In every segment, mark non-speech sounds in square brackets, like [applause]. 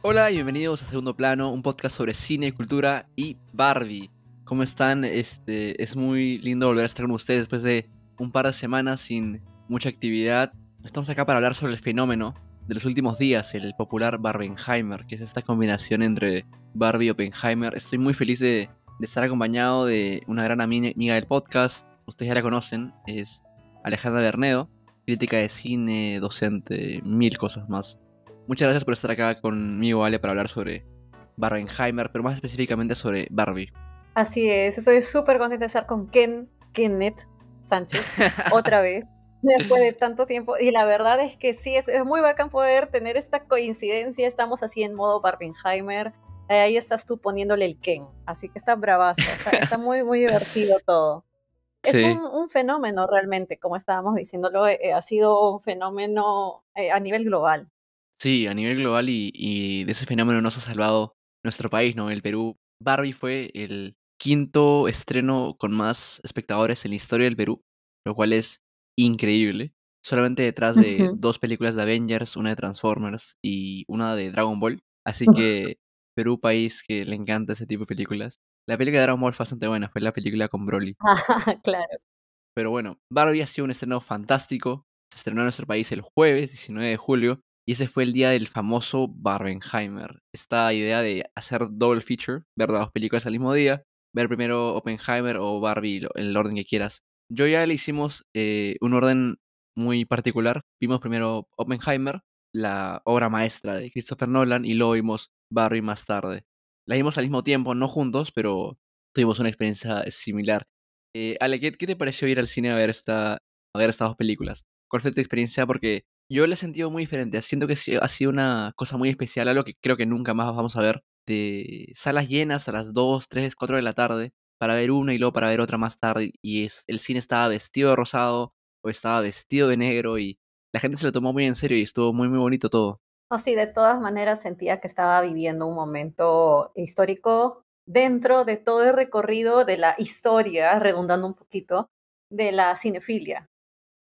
Hola y bienvenidos a Segundo Plano, un podcast sobre cine, cultura y Barbie. ¿Cómo están? Este, es muy lindo volver a estar con ustedes después de un par de semanas sin mucha actividad. Estamos acá para hablar sobre el fenómeno de los últimos días, el popular Barbenheimer, que es esta combinación entre Barbie y Oppenheimer. Estoy muy feliz de, de estar acompañado de una gran amiga del podcast. Ustedes ya la conocen, es Alejandra Bernedo, crítica de cine, docente, mil cosas más. Muchas gracias por estar acá conmigo, Ale, para hablar sobre Barbenheimer, pero más específicamente sobre Barbie. Así es, estoy súper contenta de estar con Ken, Kenneth Sánchez, [laughs] otra vez, después de tanto tiempo. Y la verdad es que sí, es, muy bacán poder tener esta coincidencia. Estamos así en modo Barbenheimer. ahí estás tú poniéndole el Ken, así que está bravazo, está, [laughs] muy, muy divertido todo. Es un, fenómeno realmente, como estábamos diciéndolo, eh, ha sido un fenómeno eh, a nivel global. Sí, a nivel global y, de ese fenómeno nos ha salvado nuestro país, ¿no? El Perú. Barbie fue el quinto estreno con más espectadores en la historia del Perú, lo cual es increíble. Solamente detrás de dos películas de Avengers, una de Transformers y una de Dragon Ball. Así [laughs] que Perú, país que le encanta ese tipo de películas. La película de Dragon Ball fue bastante buena, fue la película con Broly. [laughs] claro. Pero bueno, Barbie ha sido un estreno fantástico. Se estrenó en nuestro país el jueves 19 de julio y ese fue el día del famoso Barbenheimer. Esta idea de hacer double feature, ver las dos películas al mismo día, ver primero Oppenheimer o Barbie el orden que quieras. Yo ya le hicimos eh, un orden muy particular. Vimos primero Oppenheimer, la obra maestra de Christopher Nolan, y luego vimos Barbie más tarde. La vimos al mismo tiempo, no juntos, pero tuvimos una experiencia similar. Eh, Ale, ¿qué, te pareció ir al cine a ver, esta, a ver estas dos películas? ¿Cuál fue tu experiencia? Porque yo lo he sentido muy diferente. Siento que ha sido una cosa muy especial, algo que creo que nunca más vamos a ver. De salas llenas a las 2, 3, 4 de la tarde para ver una y luego para ver otra más tarde. Y es, el cine estaba vestido de rosado o estaba vestido de negro y la gente se lo tomó muy en serio y estuvo muy, muy bonito todo. No, sí, de todas maneras sentía que estaba viviendo un momento histórico dentro de todo el recorrido de la historia, redundando un poquito, de la cinefilia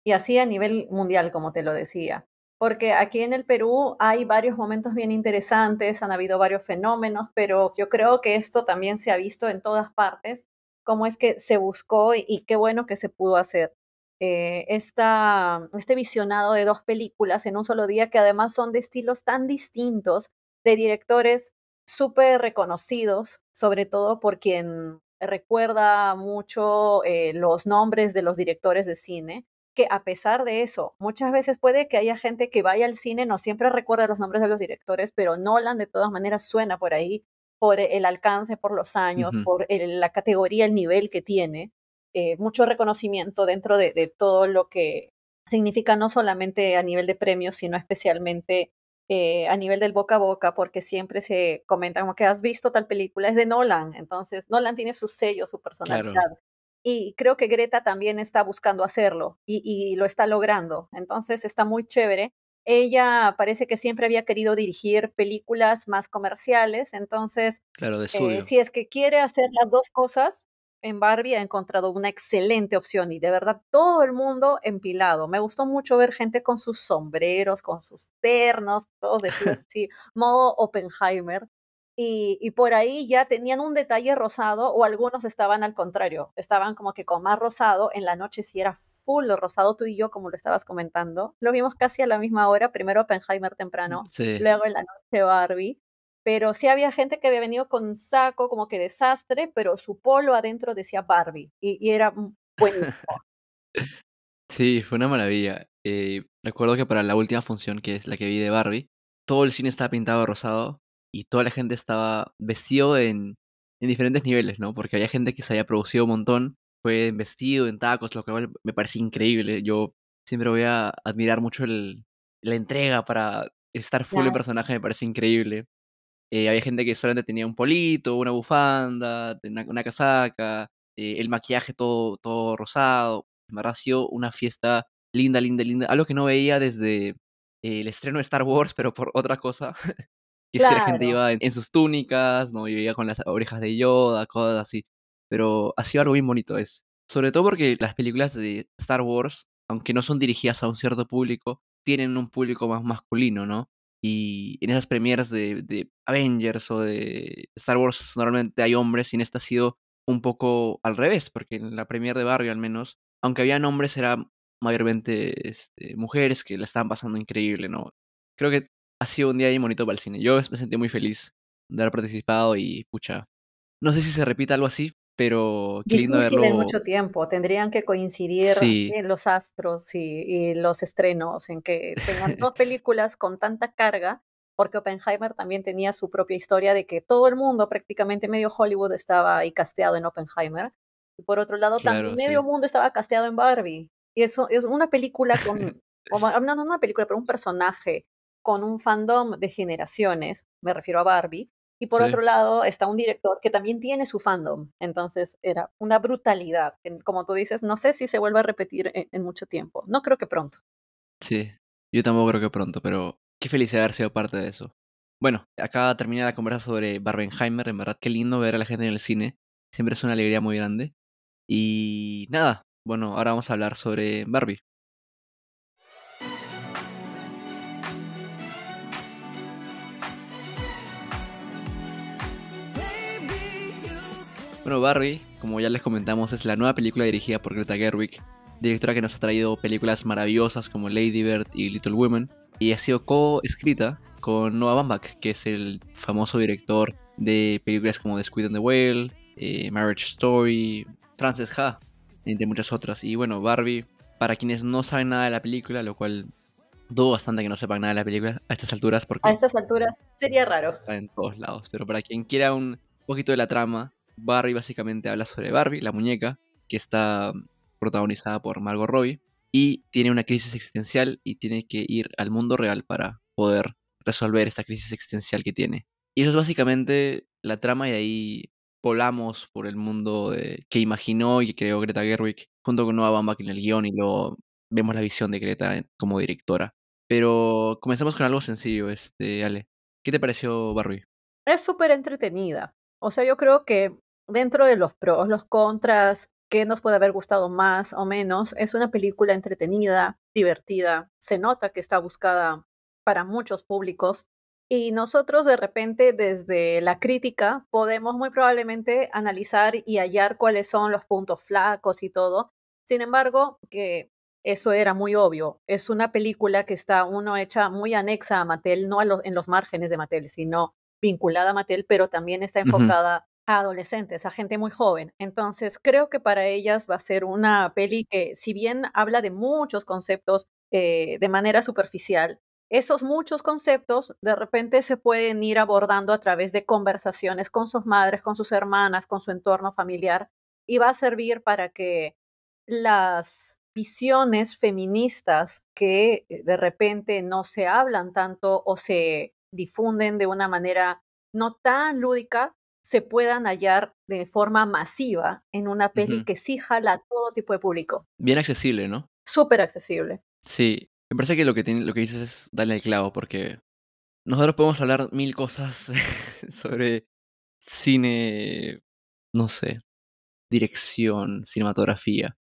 y así a nivel mundial, como te lo decía. Porque aquí en el Perú hay varios momentos bien interesantes, han habido varios fenómenos, pero yo creo que esto también se ha visto en todas partes, cómo es que se buscó y, qué bueno que se pudo hacer. Eh, este visionado de dos películas en un solo día, que además son de estilos tan distintos, de directores súper reconocidos, sobre todo por quien recuerda mucho eh, los nombres de los directores de cine que a pesar de eso, muchas veces puede que haya gente que vaya al cine, no siempre recuerda los nombres de los directores, pero Nolan de todas maneras suena por ahí, por el alcance, por los años, por la categoría, el nivel que tiene, eh, mucho reconocimiento dentro de, todo lo que significa no solamente a nivel de premios, sino especialmente eh, a nivel del boca a boca, porque siempre se comenta como que has visto tal película, es de Nolan, entonces Nolan tiene su sello, su personalidad y creo que Greta también está buscando hacerlo y, lo está logrando. Entonces está muy chévere. Ella parece que siempre había querido dirigir películas más comerciales, entonces claro, de eh, si es que quiere hacer las dos cosas, en Barbie ha encontrado una excelente opción y de verdad todo el mundo empilado. Me gustó mucho ver gente con sus sombreros, con sus ternos, todos de [laughs] sí, modo Oppenheimer. Y, por ahí ya tenían un detalle rosado o algunos estaban al contrario, estaban como que con más rosado, en la noche sí era full rosado tú y yo como lo estabas comentando, lo vimos casi a la misma hora, primero Oppenheimer temprano, luego en la noche Barbie, pero sí había gente que había venido con saco como que desastre, pero su polo adentro decía Barbie y, era buenísimo. [laughs] Sí, fue una maravilla. Eh, recuerdo que para la última función, que es la que vi de Barbie, todo el cine estaba pintado rosado y toda la gente estaba vestido en, en diferentes niveles, ¿no? Porque había gente que se había producido un montón, fue vestido en tacos, lo que me parece increíble. Yo siempre voy a admirar mucho el, la entrega para estar full en personaje, me parece increíble. Eh, había gente que solamente tenía un polito, una bufanda, una, una casaca, eh, el maquillaje todo, todo rosado. Me pareció una fiesta linda, linda, linda. Algo que no veía desde el estreno de Star Wars, pero por otra cosa. [laughs] Y la gente iba en, sus túnicas, ¿no? Y iba con las orejas de Yoda, cosas así. Pero ha sido algo bien bonito, es. Sobre todo porque las películas de Star Wars, aunque no son dirigidas a un cierto público, tienen un público más masculino, ¿no? Y en esas premieres de, de Avengers o de Star Wars normalmente hay hombres y en esta ha sido un poco al revés, porque en la premier de Barbie al menos, aunque había hombres, eran mayormente este, mujeres que la estaban pasando increíble, ¿no? Creo que ha sido un día muy bonito para el cine. Yo me sentí muy feliz de haber participado y pucha. No sé si se repita algo así, pero qué lindo verlo. en mucho tiempo. Tendrían que coincidir Sí, en los astros y, y los estrenos, en que tengan dos películas con tanta carga, porque Oppenheimer también tenía su propia historia de que todo el mundo, prácticamente medio Hollywood, estaba ahí casteado en Oppenheimer. Y por otro lado, también medio sí. mundo estaba casteado en Barbie. Y eso es una película con, [laughs] o no, no una película, pero un personaje con un fandom de generaciones, me refiero a Barbie, y por Sí, otro lado está un director que también tiene su fandom. Entonces era una brutalidad. Como tú dices, no sé si se vuelve a repetir en, en mucho tiempo. No creo que pronto. sí. Yo tampoco creo que pronto, pero qué felicidad haber sido parte de eso. Bueno, acá termina la conversa sobre Barbenheimer. En verdad, qué lindo ver a la gente en el cine. Siempre es una alegría muy grande. Y nada, bueno, ahora vamos a hablar sobre Barbie. Bueno, Barbie, como ya les comentamos, es la nueva película dirigida por Greta Gerwig, directora que nos ha traído películas maravillosas como Lady Bird y Little Women, y ha sido co-escrita con Noah Baumbach, que es el famoso director de películas como The Squid and the Whale, eh, Marriage Story, Frances Ha, entre muchas otras. Y bueno, Barbie, para quienes no saben nada de la película, lo cual dudo bastante que no sepan nada de la película a estas alturas, porque A estas alturas sería raro. está en todos lados. Pero para quien quiera un poquito de la trama, Barbie básicamente habla sobre Barbie, la muñeca, que está protagonizada por Margot Robbie, y tiene una crisis existencial y tiene que ir al mundo real para poder resolver esta crisis existencial que tiene. Y eso es básicamente la trama y de ahí volamos por el mundo que imaginó y creó Greta Gerwig junto con Noah Baumbach en el guion y luego vemos la visión de Greta como directora. Pero comencemos con algo sencillo, este, Ale. ¿Qué te pareció Barbie? Es súper entretenida. O sea, yo creo que dentro de los pros, los contras, qué nos puede haber gustado más o menos, es una película entretenida, divertida. Se nota que está buscada para muchos públicos. Y nosotros de repente desde la crítica podemos muy probablemente analizar y hallar cuáles son los puntos flacos y todo. Sin embargo, que eso era muy obvio. Es una película que está uno hecha muy anexa a Mattel, no a los, en los márgenes de Mattel, sino vinculada a Mattel, pero también está enfocada a adolescentes, a gente muy joven. Entonces, creo que para ellas va a ser una peli que, si bien habla de muchos conceptos eh, de manera superficial, esos muchos conceptos de repente se pueden ir abordando a través de conversaciones con sus madres, con sus hermanas, con su entorno familiar, y va a servir para que las visiones feministas que eh, de repente no se hablan tanto o se difunden de una manera no tan lúdica, se puedan hallar de forma masiva en una peli que sí jala a todo tipo de público. Bien accesible, ¿no? Súper accesible. Sí, me parece que lo que, tiene, lo que dices es darle el clavo, porque nosotros podemos hablar mil cosas [laughs] sobre cine, no sé, dirección, cinematografía,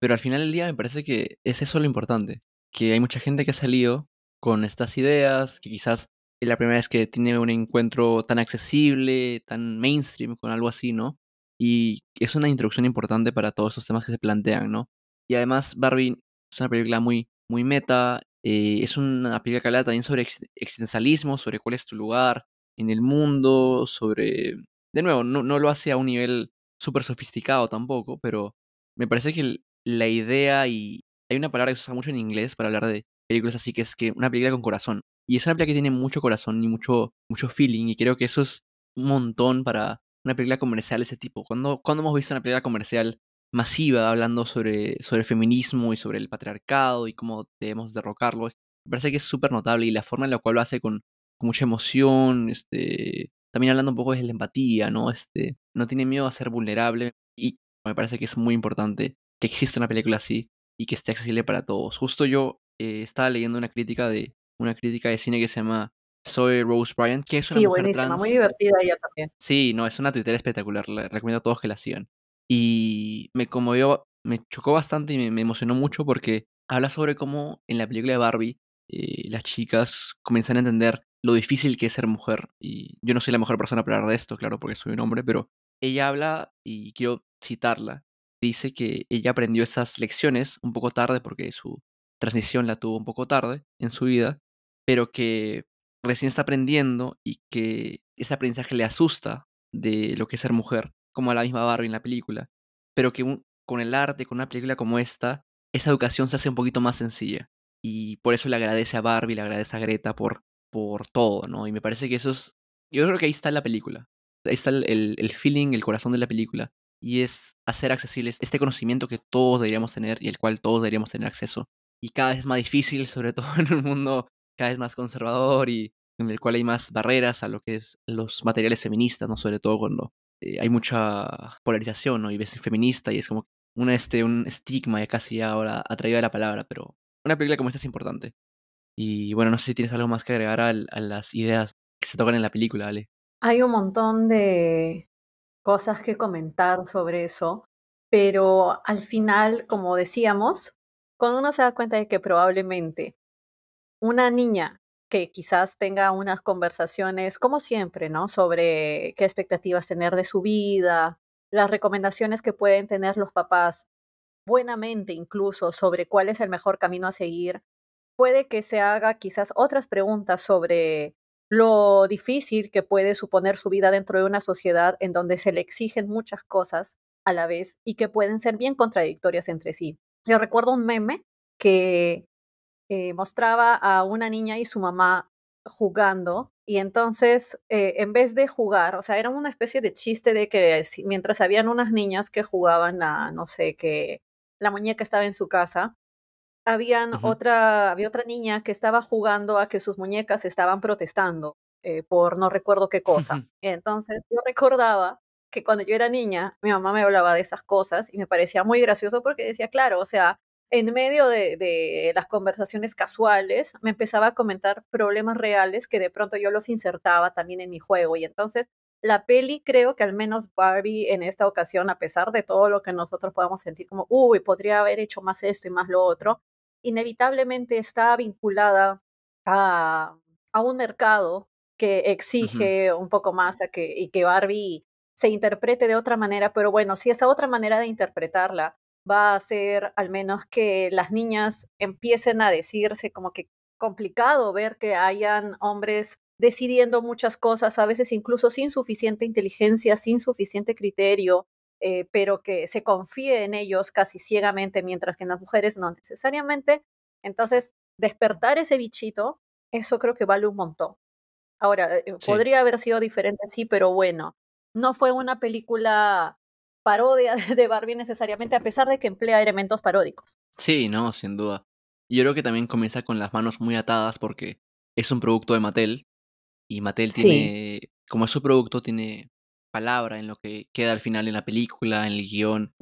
pero al final del día me parece que es eso lo importante, que hay mucha gente que ha salido con estas ideas, que quizás la primera vez que tiene un encuentro tan accesible, tan mainstream con algo así, ¿no? Y es una introducción importante para todos esos temas que se plantean, ¿no? Y además Barbie es una película muy, muy meta, eh, es una película que habla también sobre ex- existencialismo, sobre cuál es tu lugar en el mundo, sobre... De nuevo, no, no lo hace a un nivel súper sofisticado tampoco, pero me parece que la idea y... Hay una palabra que se usa mucho en inglés para hablar de películas así, que es que una película con corazón. Y es una película que tiene mucho corazón y mucho, mucho feeling, y creo que eso es un montón para una película comercial de ese tipo. ¿Cuándo, cuándo hemos visto una película comercial masiva hablando sobre, sobre feminismo y sobre el patriarcado y cómo debemos derrocarlo? Me parece que es súper notable y la forma en la cual lo hace con, con mucha emoción, este, también hablando un poco de la empatía, ¿no? Este, no tiene miedo a ser vulnerable y me parece que es muy importante que exista una película así y que esté accesible para todos. Justo yo eh, estaba leyendo una crítica de una crítica de cine que se llama Zoe Rose Bryant, que es una Sí, mujer buenísima, muy trans. divertida ella también. Sí, no, es una Twitter espectacular, le recomiendo a todos que la sigan. Y me conmovió, me chocó bastante y me, me emocionó mucho porque habla sobre cómo en la película de Barbie eh, las chicas comienzan a entender lo difícil que es ser mujer. Y yo no soy la mejor persona para hablar de esto, claro, porque soy un hombre, pero ella habla, y quiero citarla, dice que ella aprendió estas lecciones un poco tarde porque su transición la tuvo un poco tarde en su vida, pero que recién está aprendiendo y que ese aprendizaje le asusta de lo que es ser mujer, como a la misma Barbie en la película, pero que con el arte, con una película como esta, esa educación se hace un poquito más sencilla. Y por eso le agradece a Barbie, le agradece a Greta por, por todo, ¿no? Y me parece que eso es... Yo creo que ahí está la película. Ahí está el, el feeling, el corazón de la película. Y es hacer accesible este conocimiento que todos deberíamos tener y el cual todos deberíamos tener acceso. Y cada vez es más difícil, [laughs] sobre todo en un mundo cada vez más conservador y en el cual hay más barreras a lo que es los materiales feministas, ¿no? Sobre todo cuando eh, hay mucha polarización, ¿no? Y ves feminista y es como una, este, un estigma ya casi ahora atraído a la palabra, pero una película como esta es importante. Y bueno, no sé si tienes algo más que agregar a, a las ideas que se tocan en la película, Ale. Hay un montón de cosas que comentar sobre eso, pero al final, como decíamos, cuando uno se da cuenta de que probablemente una niña que quizás tenga unas conversaciones, como siempre, ¿no? Sobre qué expectativas tener de su vida, las recomendaciones que pueden tener los papás, buenamente incluso sobre cuál es el mejor camino a seguir, puede que se haga quizás otras preguntas sobre lo difícil que puede suponer su vida dentro de una sociedad en donde se le exigen muchas cosas a la vez y que pueden ser bien contradictorias entre sí. Yo recuerdo un meme que eh, mostraba a una niña y su mamá jugando y entonces eh, en vez de jugar, o sea, era una especie de chiste de que mientras habían unas niñas que jugaban a, no sé, que la muñeca estaba en su casa, habían otra, había otra niña que estaba jugando a que sus muñecas estaban protestando eh, por no recuerdo qué cosa. Entonces yo recordaba que cuando yo era niña, mi mamá me hablaba de esas cosas y me parecía muy gracioso porque decía, claro, o sea, en medio de, las conversaciones casuales, me empezaba a comentar problemas reales que de pronto yo los insertaba también en mi juego. Y entonces la peli, creo que al menos Barbie en esta ocasión, a pesar de todo lo que nosotros podamos sentir como, uy, podría haber hecho más esto y más lo otro, inevitablemente está vinculada a, un mercado que exige un poco más a que, y que Barbie se interprete de otra manera, pero bueno, si esa otra manera de interpretarla va a ser al menos que las niñas empiecen a decirse como que complicado ver que hayan hombres decidiendo muchas cosas, a veces incluso sin suficiente inteligencia, sin suficiente criterio, eh, pero que se confíe en ellos casi ciegamente, mientras que en las mujeres no necesariamente. Entonces, despertar ese bichito, eso creo que vale un montón. Ahora, eh, podría haber sido diferente, sí, pero bueno, no fue una película parodia [laughs] de Barbie necesariamente, a pesar de que emplea elementos paródicos. Sí, no, sin duda. Yo creo que también comienza con las manos muy atadas porque es un producto de Mattel y Mattel tiene, como es su producto, tiene palabra en lo que queda al final en la película, en el guion,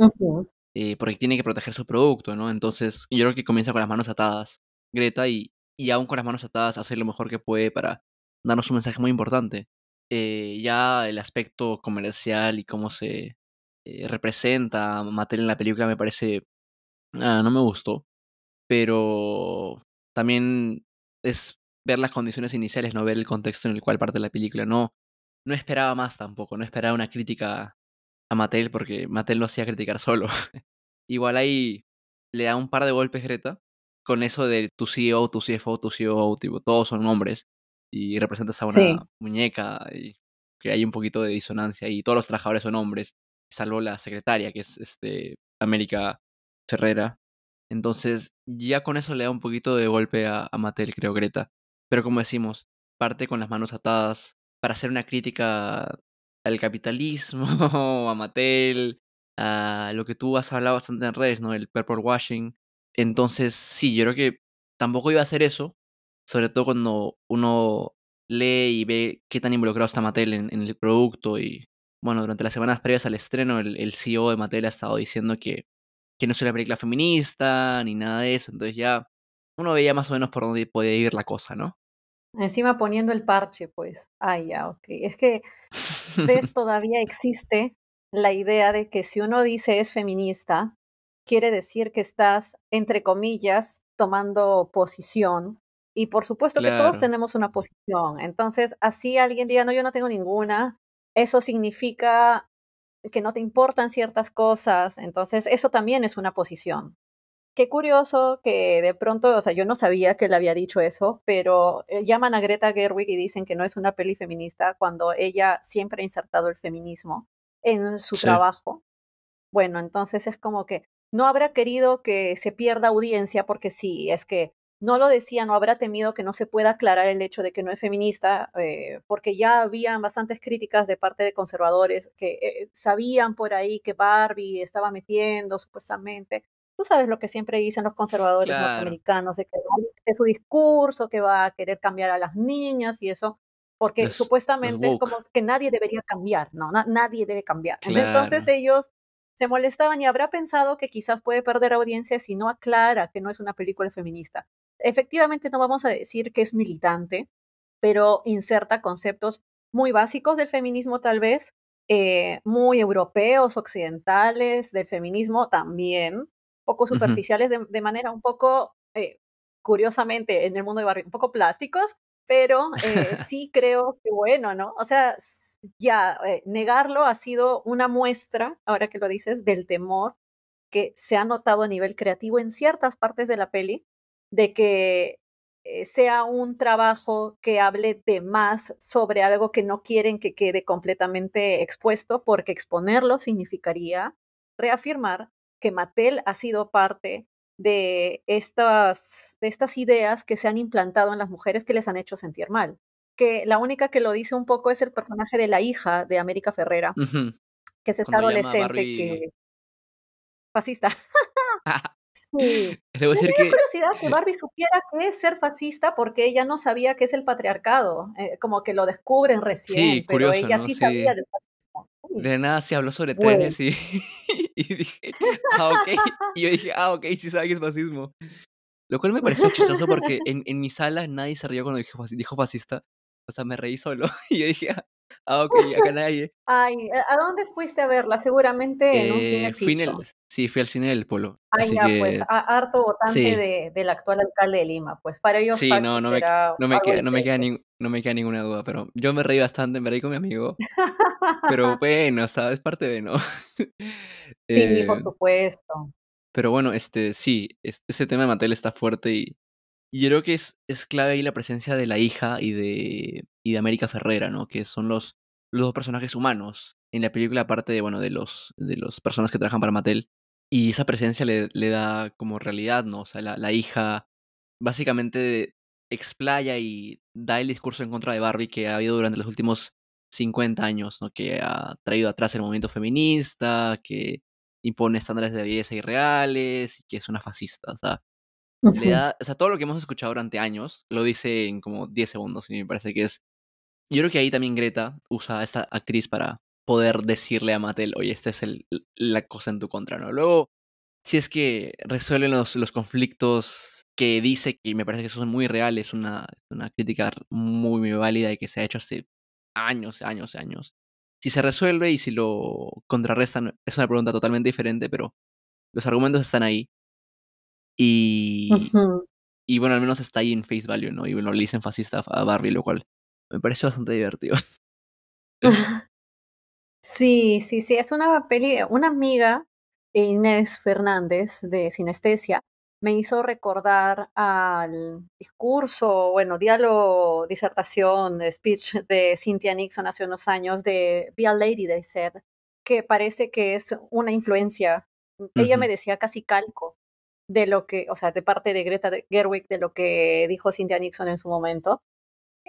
eh, porque tiene que proteger su producto, ¿no? Entonces, yo creo que comienza con las manos atadas, Greta, y, y aún con las manos atadas hace lo mejor que puede para darnos un mensaje muy importante. Eh, ya el aspecto comercial y cómo se eh, representa a Mattel en la película me parece... Ah, no me gustó, pero también es ver las condiciones iniciales, no ver el contexto en el cual parte la película. No, no esperaba más tampoco, no esperaba una crítica a Mattel porque Mattel lo hacía criticar solo. [laughs] Igual ahí le da un par de golpes Greta con eso de tu CEO, tu CFO, tu CEO, tipo, todos son hombres y representas a una muñeca y que hay un poquito de disonancia y todos los trabajadores son hombres, salvo la secretaria que es este América Ferrera. Entonces ya con eso le da un poquito de golpe a, a Mattel, creo Greta. Pero como decimos, parte con las manos atadas para hacer una crítica al capitalismo, [laughs] a Mattel, a lo que tú has hablado bastante en redes, ¿no? El purple washing. Entonces, sí, yo creo que tampoco iba a hacer eso, sobre todo cuando uno lee y ve qué tan involucrado está Mattel en, el producto y, bueno, durante las semanas previas al estreno, el, CEO de Mattel ha estado diciendo que, que no es una película feminista ni nada de eso, entonces ya uno veía más o menos por dónde podía ir la cosa, ¿no? Encima poniendo el parche, pues. Ah, ya, ok. Es que, ¿ves? [laughs] Todavía existe la idea de que si uno dice es feminista, quiere decir que estás, entre comillas, tomando posición Y por supuesto que todos tenemos una posición. Entonces, así alguien diga, no, yo no tengo ninguna, eso significa que no te importan ciertas cosas. Entonces, eso también es una posición. Qué curioso que de pronto, o sea, yo no sabía que él había dicho eso, pero eh, llaman a Greta Gerwig y dicen que no es una peli feminista cuando ella siempre ha insertado el feminismo en su trabajo. Bueno, entonces es como que no habrá querido que se pierda audiencia porque sí, es que no lo decía, no habrá temido que no se pueda aclarar el hecho de que no es feminista, eh, porque ya habían bastantes críticas de parte de conservadores que eh, sabían por ahí que Barbie estaba metiendo supuestamente. Tú sabes lo que siempre dicen los conservadores norteamericanos, de que es su discurso, que va a querer cambiar a las niñas y eso, porque supuestamente es como que nadie debería cambiar, ¿no? nadie debe cambiar. Entonces ellos se molestaban y habrá pensado que quizás puede perder audiencia si no aclara que no es una película feminista. Efectivamente, no vamos a decir que es militante, pero inserta conceptos muy básicos del feminismo tal vez, eh, muy europeos, occidentales, del feminismo también, poco superficiales, de, manera un poco, eh, curiosamente, en el mundo de barrio, un poco plásticos, pero eh, [laughs] sí creo que bueno, ¿no? O sea, ya negarlo ha sido una muestra, ahora que lo dices, del temor que se ha notado a nivel creativo en ciertas partes de la peli, de que eh, sea un trabajo que hable de más sobre algo que no quieren que quede completamente expuesto, porque exponerlo significaría reafirmar que Mattel ha sido parte de estas, de estas ideas que se han implantado en las mujeres que les han hecho sentir mal. Que la única que lo dice un poco es el personaje de la hija de América Ferrera, que es esta adolescente que... Fascista. [laughs] Sí. [laughs] Debo decir me curiosidad que Barbie supiera qué es ser fascista porque ella no sabía qué es el patriarcado, eh, como que lo descubren recién, pero ella sí, sabía del fascismo. De nada se habló sobre trenes y, [laughs] y, dije, ah, ok. Y yo dije, ah, ok, sí sabe qué es fascismo. Lo cual me pareció chistoso porque [laughs] en, en mi sala nadie se rió cuando dijo, dijo fascista. O sea, me reí solo. Y yo dije, ah, Ah, ok, [laughs] acá nadie. Ay, ¿a dónde fuiste a verla? Seguramente en un cine eh, fui Sí, fui al cine del Polo. Ay, ya, pues, harto votante de, del actual alcalde de Lima. Pues para ellos sí, no, no, me, no, me queda, no, me queda no me queda ninguna duda, pero yo me reí bastante, me reí con mi amigo. pero [laughs] bueno, o sea, es parte de, ¿no? sí, por eh, supuesto. Pero bueno, este, sí, ese tema de Mattel está fuerte y y creo que es, es clave ahí la presencia de la hija y de, y de América Ferrera, ¿no? Que son los, los dos personajes humanos en la película, aparte de, bueno, de los, de los personas que trabajan para Mattel. Y esa presencia le, le da como realidad, ¿no? O sea, la, la hija básicamente explaya y da el discurso en contra de Barbie que ha habido durante los últimos 50 años, ¿no? Que ha traído atrás el movimiento feminista, que impone estándares de belleza irreales, y que es una fascista. Le da, o sea, todo lo que hemos escuchado durante años lo dice en como 10 segundos y me parece que es... Yo creo que ahí también Greta usa a esta actriz para poder decirle a Mattel, oye, esta es el, la cosa en tu contra, ¿no? Luego, si es que resuelven los, los conflictos que dice, que me parece que son muy reales, una, una crítica muy, muy válida y que se ha hecho hace años, años, años. Si se resuelve y si lo contrarrestan, es una pregunta totalmente diferente, pero los argumentos están ahí. Y, y bueno, al menos está ahí en face value, ¿no? Y bueno, le dicen fascista a Barbie, lo cual me parece bastante divertido. [laughs] Sí, sí, sí, es una peli, una amiga, Inés Fernández de Sinestesia, me hizo recordar al discurso, bueno, diálogo, disertación, speech de Cynthia Nixon hace unos años de Be a Lady, they said, que parece que es una influencia. Ella me decía casi calco de lo que, o sea, de parte de Greta Gerwig, de lo que dijo Cynthia Nixon en su momento.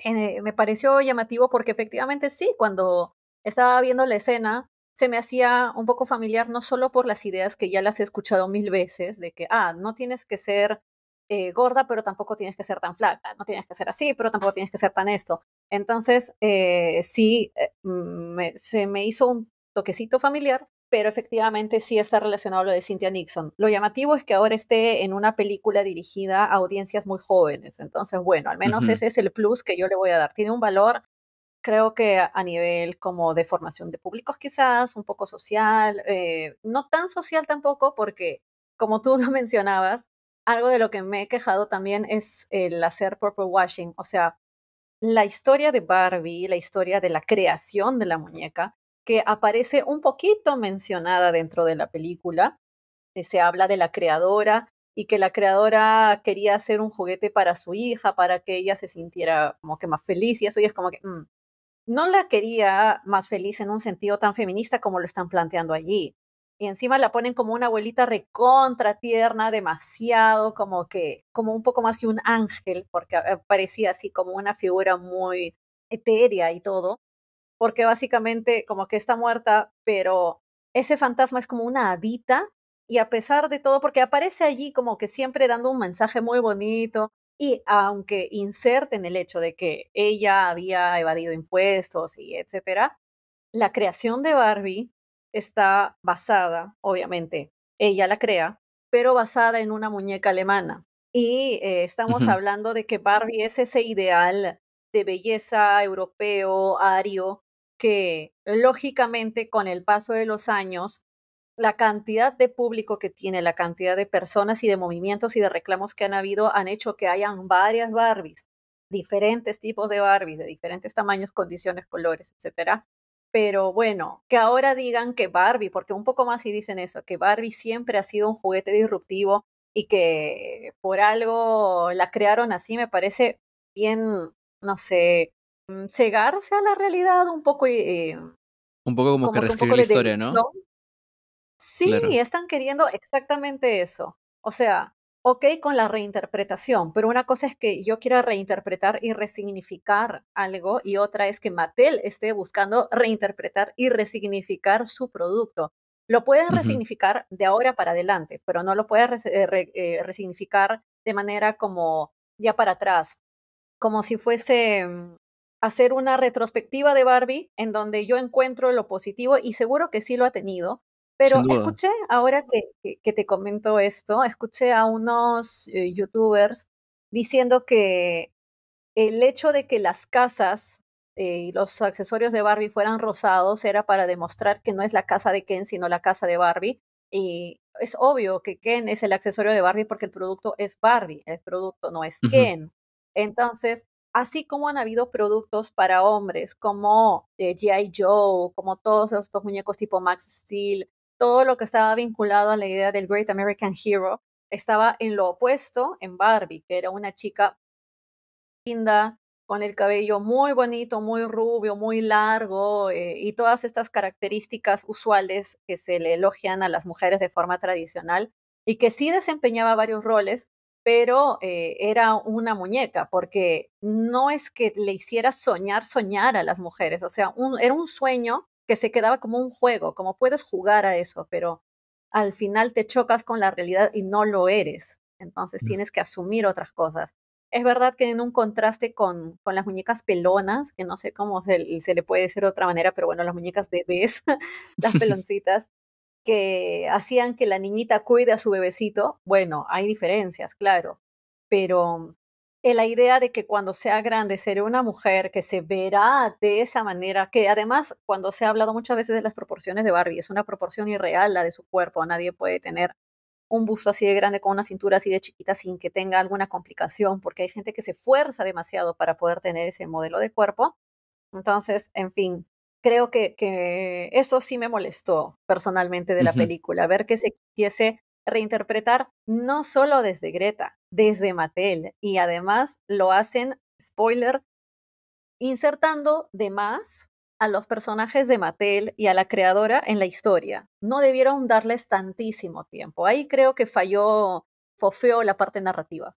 Eh, me pareció llamativo porque efectivamente sí, cuando estaba viendo la escena, se me hacía un poco familiar, no solo por las ideas que ya las he escuchado mil veces, de que, ah, no tienes que ser eh, gorda, pero tampoco tienes que ser tan flaca, no tienes que ser así, pero tampoco tienes que ser tan esto. Entonces, eh, sí, se me hizo un toquecito familiar, pero efectivamente sí está relacionado a lo de Cynthia Nixon. Lo llamativo es que ahora esté en una película dirigida a audiencias muy jóvenes. Entonces, bueno, al menos ese es el plus que yo le voy a dar. Tiene un valor, creo que a nivel como de formación de públicos quizás, un poco social, eh, no tan social tampoco, porque como tú [laughs] lo mencionabas, algo de lo que me he quejado también es el hacer purple washing, o sea, la historia de Barbie, la historia de la creación de la muñeca, que aparece un poquito mencionada dentro de la película. Se habla de la creadora y que la creadora quería hacer un juguete para su hija, para que ella se sintiera como que más feliz y eso, y es como que mm, no la quería más feliz en un sentido tan feminista como lo están planteando allí. Y encima la ponen como una abuelita recontra tierna, demasiado como que, como un poco más de un ángel, porque eh, parecía así como una figura muy etérea y todo, porque básicamente como que está muerta, pero ese fantasma es como una hadita y a pesar de todo, porque aparece allí como que siempre dando un mensaje muy bonito, y aunque inserten el hecho de que ella había evadido impuestos y etcétera, la creación de Barbie está basada, obviamente, ella la crea, pero basada en una muñeca alemana. Y eh, estamos hablando de que Barbie es ese ideal de belleza europeo, ario, que lógicamente con el paso de los años la cantidad de público que tiene, la cantidad de personas y de movimientos y de reclamos que han habido han hecho que hayan varias Barbies, diferentes tipos de Barbies, de diferentes tamaños, condiciones, colores, etcétera. Pero bueno, que ahora digan que Barbie, porque un poco más si dicen eso, que Barbie siempre ha sido un juguete disruptivo y que por algo la crearon así, me parece bien, no sé, cegarse a la realidad un poco. Eh, un poco como, que reescribir la historia, ¿no? Sí, están queriendo exactamente eso. O sea, ok con la reinterpretación, pero una cosa es que yo quiera reinterpretar y resignificar algo y otra es que Mattel esté buscando reinterpretar y resignificar su producto. Lo pueden resignificar de ahora para adelante, pero no lo pueden eh, eh, resignificar de manera como ya para atrás, como si fuese mm, hacer una retrospectiva de Barbie en donde yo encuentro lo positivo y seguro que sí lo ha tenido, pero escuché, ahora que, que, te comento esto, escuché a unos eh, youtubers diciendo que el hecho de que las casas eh, y los accesorios de Barbie fueran rosados era para demostrar que no es la casa de Ken, sino la casa de Barbie. Y es obvio que Ken es el accesorio de Barbie porque el producto es Barbie, el producto no es Ken. Entonces, así como han habido productos para hombres como eh, G.I. Joe, como todos estos muñecos tipo Max Steel, todo lo que estaba vinculado a la idea del Great American Hero estaba en lo opuesto en Barbie, que era una chica linda, con el cabello muy bonito, muy rubio, muy largo eh, y todas estas características usuales que se le elogian a las mujeres de forma tradicional y que sí desempeñaba varios roles, pero eh, era una muñeca, porque no es que le hiciera soñar, soñar a las mujeres, o sea, era un sueño que se quedaba como un juego, como puedes jugar a eso, pero al final te chocas con la realidad y no lo eres. Entonces mm. tienes que asumir otras cosas. Es verdad que en un contraste con, con las muñecas pelonas, que no sé cómo se, se, le puede decir de otra manera, pero bueno, las muñecas bebés, [laughs] las [laughs] peloncitas, que hacían que la niñita cuide a su bebecito, bueno, hay diferencias, claro, pero la idea de que cuando sea grande seré una mujer que se verá de esa manera, que además cuando se ha hablado muchas veces de las proporciones de Barbie, es una proporción irreal la de su cuerpo, nadie puede tener un busto así de grande con una cintura así de chiquita sin que tenga alguna complicación, porque hay gente que se esfuerza demasiado para poder tener ese modelo de cuerpo. Entonces, en fin, creo que, que eso sí me molestó personalmente de la película, ver que se quisiese reinterpretar no solo desde Greta, desde Mattel. Y además lo hacen, spoiler, insertando de más a los personajes de Mattel y a la creadora en la historia. No debieron darles tantísimo tiempo. Ahí creo que falló, fofeó la parte narrativa.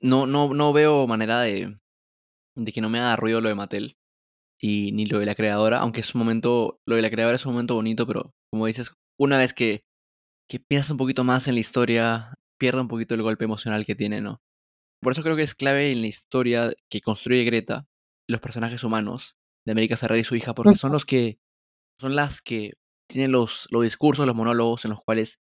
No, no, no veo manera de, de que no me haga ruido lo de Mattel y ni lo de la creadora, aunque es un momento, lo de la creadora es un momento bonito, pero como dices, una vez que que piensas un poquito más en la historia, pierde un poquito el golpe emocional que tiene, ¿no? Por eso creo que es clave en la historia que construye Greta los personajes humanos de América Ferrari y su hija, porque son los que son las que tienen los, los discursos, los monólogos en los cuales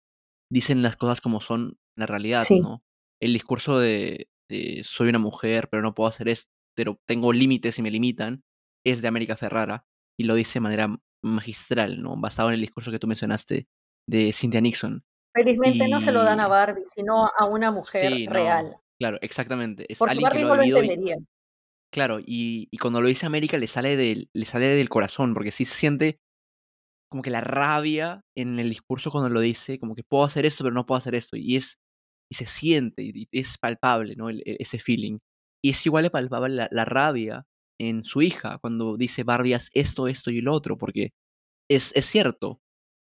dicen las cosas como son en la realidad, ¿no? El discurso de, de, soy una mujer, pero no puedo hacer esto, pero tengo límites y me limitan, es de América Ferrara y lo dice de manera magistral, ¿no? Basado en el discurso que tú mencionaste de Cynthia Nixon. Felizmente no se lo dan a Barbie, sino a una mujer sí, no, real, claro, exactamente. Es porque que Barbie lo ha no lo y entendería. claro, y y cuando lo dice América le sale del le sale del corazón, porque sí se siente como que la rabia en el discurso cuando lo dice, como que puedo hacer esto, pero no puedo hacer esto, y es y se siente, y es palpable, ¿no? El e ese feeling. Y es igual de palpable la la rabia en su hija cuando dice: "Barbie, esto, esto y lo otro", porque es es cierto.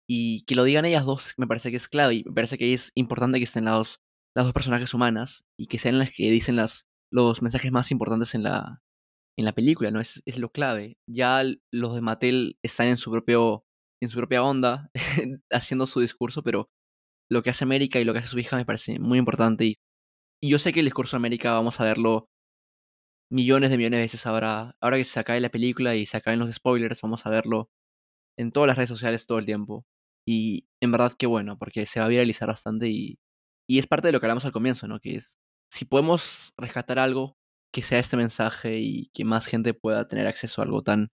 Y que lo digan ellas 2 me parece que es clave, y me parece que es importante que estén las 2 las 2 personajes humanas, y que sean las que dicen las los mensajes más importantes en la en la película, ¿no? Es es lo clave. Ya los de Mattel están en su propio en su propia onda, [laughs] haciendo su discurso, pero lo que hace América y lo que hace su hija me parece muy importante, y y yo sé que el discurso de América vamos a verlo millones de millones de veces ahora ahora que se acabe la película y se acaben los spoilers, vamos a verlo en todas las redes sociales todo el tiempo. Y en verdad qué bueno, porque se va a viralizar bastante y y es parte de lo que hablamos al comienzo, ¿no? Que es, si podemos rescatar algo, que sea este mensaje y que más gente pueda tener acceso a algo tan,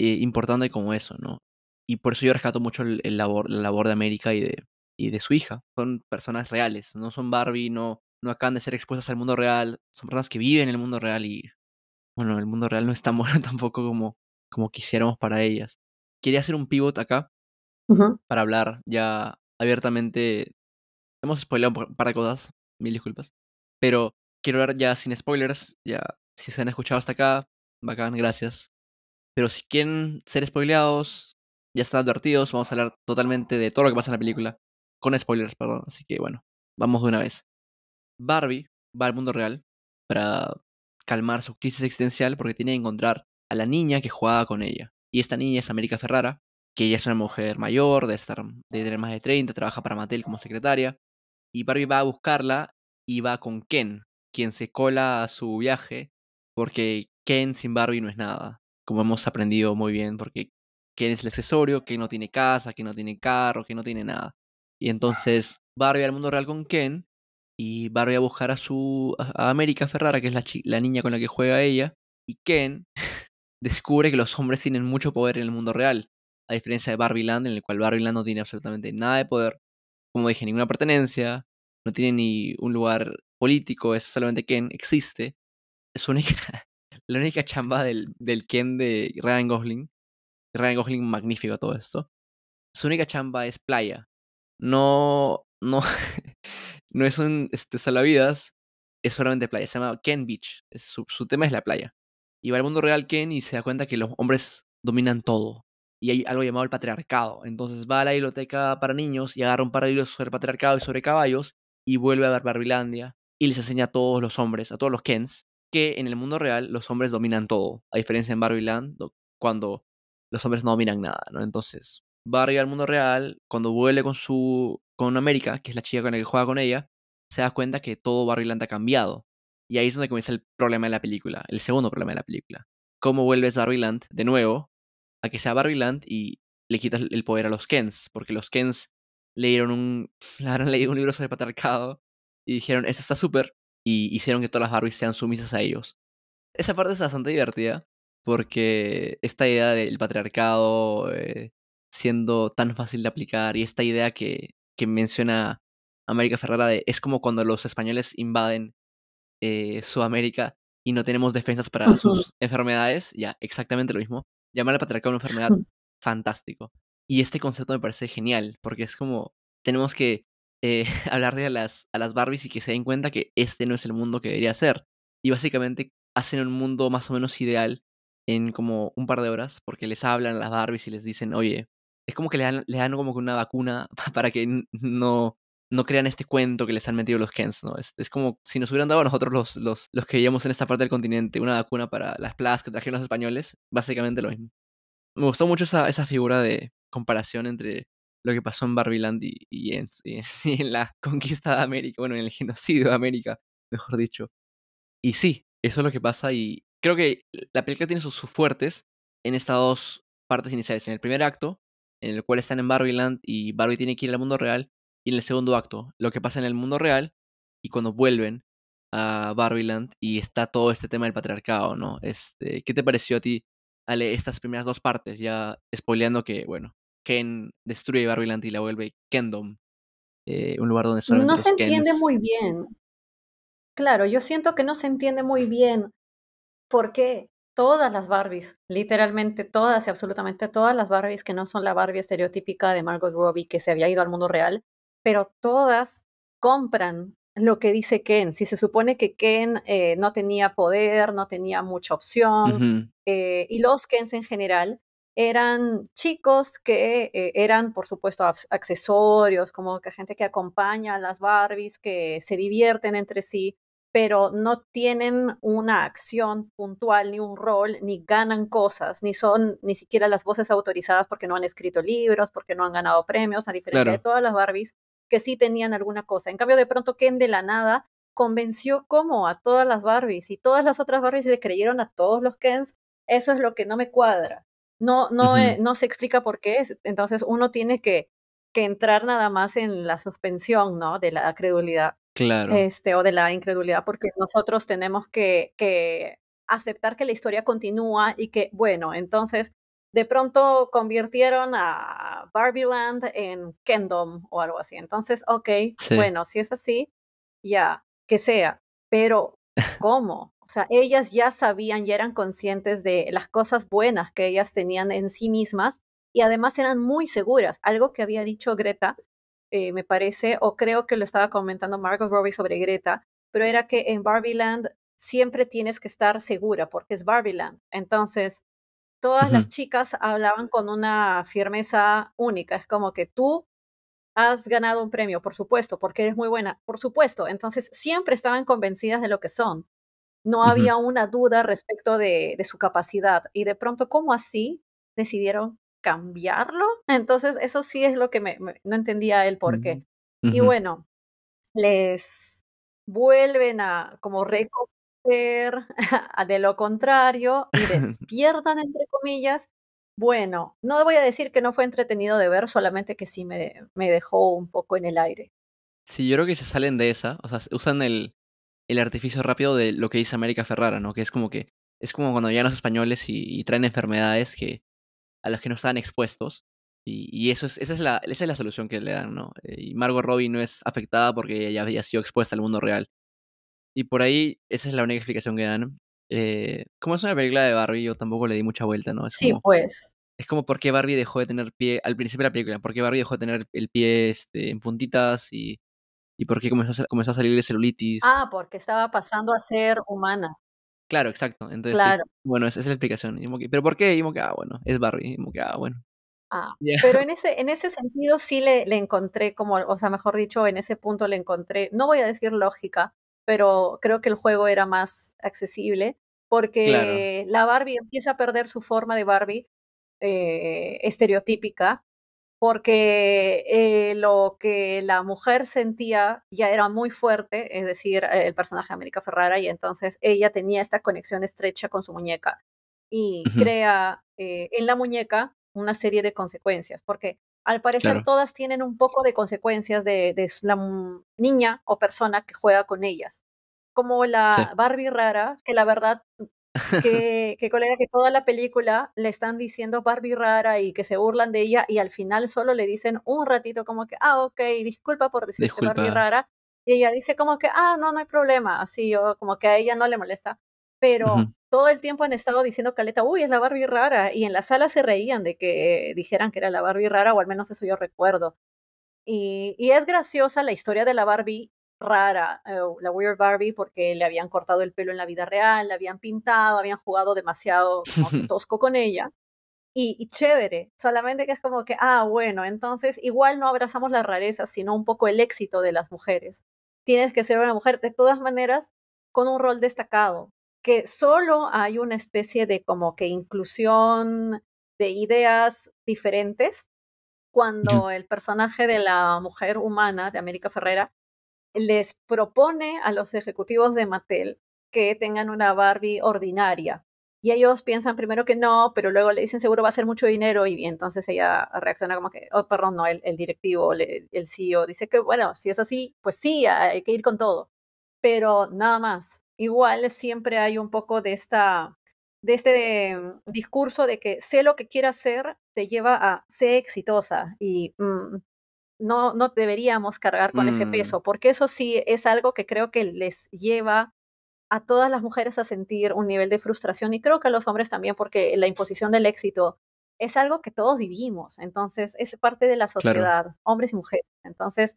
eh, importante como eso, ¿no? Y por eso yo rescato mucho el el labor la labor de América y de y de su hija. Son personas reales, no son Barbie, no no acaban de ser expuestas al mundo real, son personas que viven en el mundo real y, bueno, el mundo real no es tan [laughs] bueno tampoco como como quisiéramos para ellas. Quería hacer un pivot acá para hablar ya abiertamente. Hemos spoileado un par de cosas, mil disculpas, pero quiero hablar ya sin spoilers, ya si se han escuchado hasta acá, bacán, gracias. Pero si quieren ser spoileados, ya están advertidos, vamos a hablar totalmente de todo lo que pasa en la película, con spoilers, perdón, así que bueno, vamos de una vez. Barbie va al mundo real para calmar su crisis existencial porque tiene que encontrar a la niña que jugaba con ella. Y esta niña es América Ferrara, que ella es una mujer mayor, de estar de tener más de 30, trabaja para Mattel como secretaria, y Barbie va a buscarla y va con Ken, quien se cola a su viaje, porque Ken sin Barbie no es nada, como hemos aprendido muy bien, porque Ken es el accesorio, Ken no tiene casa, Ken no tiene carro, Ken no tiene nada. Y entonces Barbie al mundo real con Ken y Barbie a buscar a su a América Ferrara, que es la la niña con la que juega ella, y Ken [laughs] descubre que los hombres tienen mucho poder en el mundo real, a diferencia de Barbie Land, en el cual Barbie Land no tiene absolutamente nada de poder, como dije, ninguna pertenencia, no tiene ni un lugar político, es solamente Ken, existe. Su única [laughs] la única chamba del del Ken de Ryan Gosling, Ryan Gosling magnífico todo esto, su única chamba es playa. No no [laughs] no es un, este, salvavidas, es solamente playa, se llama Ken Beach, su su tema es la playa. Y va al mundo real Ken y se da cuenta que los hombres dominan todo, y hay algo llamado el patriarcado. Entonces va a la biblioteca para niños y agarra un par de libros sobre el patriarcado y sobre caballos, y vuelve a ver Barbilandia, y les enseña a todos los hombres, a todos los Kens, que en el mundo real los hombres dominan todo, a diferencia en Barbieland, do cuando los hombres no dominan nada, ¿no? Entonces, Barbie al mundo real, cuando vuelve con su con América, que es la chica con la que juega con ella, se da cuenta que todo Barbieland ha cambiado. Y ahí es donde comienza el problema de la película, el segundo problema de la película. ¿Cómo vuelves Barbieland de nuevo a que sea Barbieland y le quitas el poder a los Kens? Porque los Kens leyeron un [laughs] leído un libro sobre patriarcado y dijeron: "Eso está súper", y hicieron que todas las Barbies sean sumisas a ellos. Esa parte es bastante divertida, porque esta idea del patriarcado, eh, siendo tan fácil de aplicar, y esta idea que que menciona América Ferrara de es como cuando los españoles invaden, eh, Sudamérica y no tenemos defensas para sus enfermedades, ya, exactamente lo mismo. Llamar al patriarcado una enfermedad, [laughs] fantástico. Y este concepto me parece genial, porque es como tenemos que, eh, [laughs] hablarle a las a las Barbies y que se den cuenta que este no es el mundo que debería ser. Y básicamente hacen un mundo más o menos ideal en como un par de horas, porque les hablan a las Barbies y les dicen: "Oye", es como que le dan le dan como que una vacuna [laughs] para que no no crean este cuento que les han metido los Kens, ¿no? Es es como si nos hubieran dado a nosotros los los los que vivíamos en esta parte del continente una vacuna para las plagas que trajeron los españoles, básicamente lo mismo. Me gustó mucho esa esa figura de comparación entre lo que pasó en Barbieland y y en [laughs] y en la conquista de América, bueno, en el genocidio de América, mejor dicho. Y sí, eso es lo que pasa, y creo que la película tiene sus sus fuertes en estas 2 partes iniciales. En el primer acto, en el cual están en Barbieland y Barbie tiene que ir al mundo real, y en el segundo acto, lo que pasa en el mundo real y cuando vuelven a Barbieland y está todo este tema del patriarcado, ¿no? Este, ¿qué te pareció a ti, Ale, estas primeras 2 partes? Ya espoileando que, bueno, Ken destruye Barbieland y la vuelve Kendom. eh, un lugar donde solamente No se entiende Kens- muy bien. Claro, yo siento que no se entiende muy bien por qué todas las Barbies, literalmente todas y absolutamente todas las Barbies que no son la Barbie estereotípica de Margot Robbie que se había ido al mundo real, pero todas compran lo que dice Ken. Si se supone que Ken eh, no tenía poder, no tenía mucha opción, eh, y los Kens en general eran chicos que eh, eran, por supuesto, ac- accesorios, como que gente que acompaña a las Barbies, que se divierten entre sí, pero no tienen una acción puntual, ni un rol, ni ganan cosas, ni son ni siquiera las voces autorizadas porque no han escrito libros, porque no han ganado premios, a diferencia de todas las Barbies que sí tenían alguna cosa. En cambio, de pronto Ken de la nada convenció como a todas las Barbies y todas las otras Barbies le creyeron a todos los Kens. Eso es lo que no me cuadra. No, no, eh, no se explica por qué. es- Entonces uno tiene que, que entrar nada más en la suspensión, ¿no? De la credulidad, Claro. este, o de la incredulidad, porque nosotros tenemos que, que aceptar que la historia continúa y que, bueno, entonces de pronto convirtieron a Barbieland en Kendom o algo así. Entonces, ok, Sí. bueno, si es así, ya, que sea. Pero, ¿cómo? O sea, ellas ya sabían, ya eran conscientes de las cosas buenas que ellas tenían en sí mismas y además eran muy seguras. Algo que había dicho Greta, eh, me parece, o creo que lo estaba comentando Margot Robbie sobre Greta, pero era que en Barbieland siempre tienes que estar segura porque es Barbieland. Entonces, todas las chicas hablaban con una firmeza única. Es como que tú has ganado un premio, por supuesto, porque eres muy buena, por supuesto. Entonces, siempre estaban convencidas de lo que son. No había una duda respecto de, de su capacidad. Y de pronto, ¿cómo así decidieron cambiarlo? Entonces, eso sí es lo que me, me- no entendía el por qué. Y Ujú. bueno, les vuelven a como reconocer [laughs] a de lo contrario y [laughs] despiertan, entre comillas. Bueno, no voy a decir que no fue entretenido de ver, solamente que sí me, me dejó un poco en el aire. Sí, yo creo que se salen de esa, o sea, usan el, el artificio rápido de lo que dice América Ferrara, ¿no? Que es como que, es como cuando llegan los españoles y, y traen enfermedades que, a las que no estaban expuestos. Y, y eso es, esa, es la, esa es la solución que le dan, ¿no? Y Margot Robbie no es afectada porque ella había sido expuesta al mundo real. Y por ahí, esa es la única explicación que dan. Eh, como es una película de Barbie, yo tampoco le di mucha vuelta, ¿no? Es Sí, como, pues. es como por qué Barbie dejó de tener pie al principio de la película, por qué Barbie dejó de tener el pie este, en puntitas y, y por qué comenzó a, comenzó a salir de celulitis. Ah, porque estaba pasando a ser humana. Claro, exacto. Entonces, dices, Claro. bueno, esa es la explicación. Y como que, ¿Pero por qué? Y como que, ah, bueno, es Barbie. Y como que, ah, bueno. Ah, [laughs] pero en ese, en ese sentido sí le, le encontré como, o sea, mejor dicho, en ese punto le encontré, no voy a decir lógica, pero creo que el juego era más accesible Claro. porque la Barbie empieza a perder su forma de Barbie eh, estereotípica porque eh, lo que la mujer sentía ya era muy fuerte, es decir, eh, el personaje de América Ferrara, y entonces ella tenía esta conexión estrecha con su muñeca y crea eh, en la muñeca una serie de consecuencias, porque al parecer Claro. todas tienen un poco de consecuencias de, de la niña o persona que juega con ellas, como Sí. la Barbie rara, que la verdad [laughs] que, que colega que toda la película le están diciendo Barbie rara y que se burlan de ella y al final solo le dicen un ratito como que, ah, ok, disculpa por decirte Barbie Disculpa. rara. Y ella dice como que, ah, no, no hay problema, así, o como que a ella no le molesta. Pero todo el tiempo han estado diciendo Caleta, uy, es la Barbie rara. Y en la sala se reían de que dijeran que era la Barbie rara, o al menos eso yo recuerdo. Y, y es graciosa la historia de la Barbie rara, eh, la Weird Barbie, porque le habían cortado el pelo en la vida real, la habían pintado, habían jugado demasiado como [laughs] tosco con ella. Y, y chévere, solamente que es como que, ah, bueno, entonces igual no abrazamos las rarezas, sino un poco el éxito de las mujeres. Tienes que ser una mujer, de todas maneras, con un rol destacado, que solo hay una especie de como que inclusión de ideas diferentes cuando el personaje de la mujer humana de América Ferrera les propone a los ejecutivos de Mattel que tengan una Barbie ordinaria. Y ellos piensan primero que no, pero luego le dicen seguro va a ser mucho dinero y entonces ella reacciona como que, oh, perdón, no, el, el directivo, el, CEO dice que bueno, si es así, pues sí, hay que ir con todo. Pero nada más. Igual siempre hay un poco de esta de este discurso de que sé lo que quiero hacer te lleva a ser exitosa y mm, no, no deberíamos cargar con ese Mm, peso, porque eso sí es algo que creo que les lleva a todas las mujeres a sentir un nivel de frustración y creo que a los hombres también, porque la imposición del éxito es algo que todos vivimos, entonces es parte de la claro. sociedad, hombres y mujeres. Entonces,